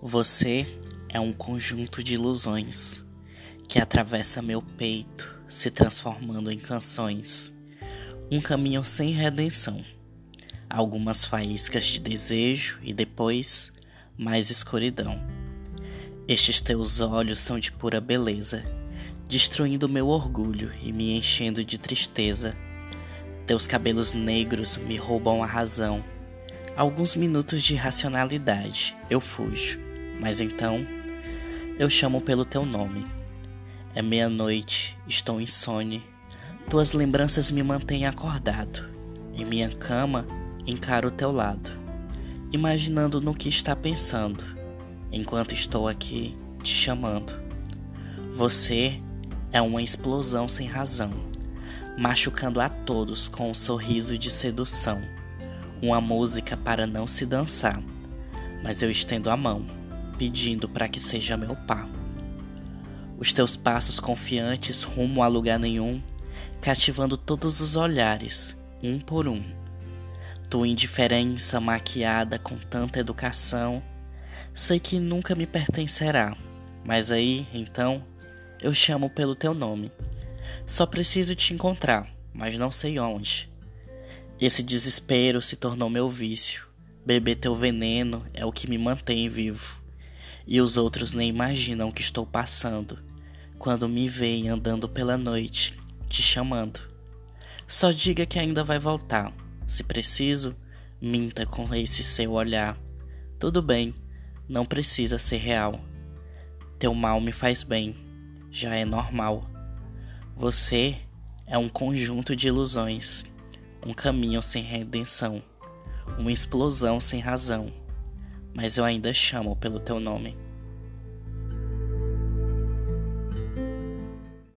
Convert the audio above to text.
Você é um conjunto de ilusões que atravessa meu peito, se transformando em canções. Um caminho sem redenção. Algumas faíscas de desejo e depois mais escuridão. Estes teus olhos são de pura beleza, destruindo meu orgulho e me enchendo de tristeza. Teus cabelos negros me roubam a razão. Alguns minutos de racionalidade eu fujo mas então eu chamo pelo teu nome. É meia-noite, estou insone. Tuas lembranças me mantêm acordado. Em minha cama, encaro o teu lado, imaginando no que está pensando, enquanto estou aqui te chamando. Você é uma explosão sem razão, machucando a todos com um sorriso de sedução. Uma música para não se dançar, mas eu estendo a mão pedindo para que seja meu par. Os teus passos confiantes rumo a lugar nenhum, cativando todos os olhares, um por um. Tua indiferença maquiada com tanta educação, sei que nunca me pertencerá, mas aí, então, eu chamo pelo teu nome. Só preciso te encontrar, mas não sei onde. Esse desespero se tornou meu vício. Beber teu veneno é o que me mantém vivo e os outros nem imaginam o que estou passando quando me veem andando pela noite, te chamando. Só diga que ainda vai voltar. Se preciso, minta com esse seu olhar. Tudo bem, não precisa ser real. Teu mal me faz bem, já é normal. Você é um conjunto de ilusões, um caminho sem redenção, uma explosão sem razão mas eu ainda chamo pelo teu nome.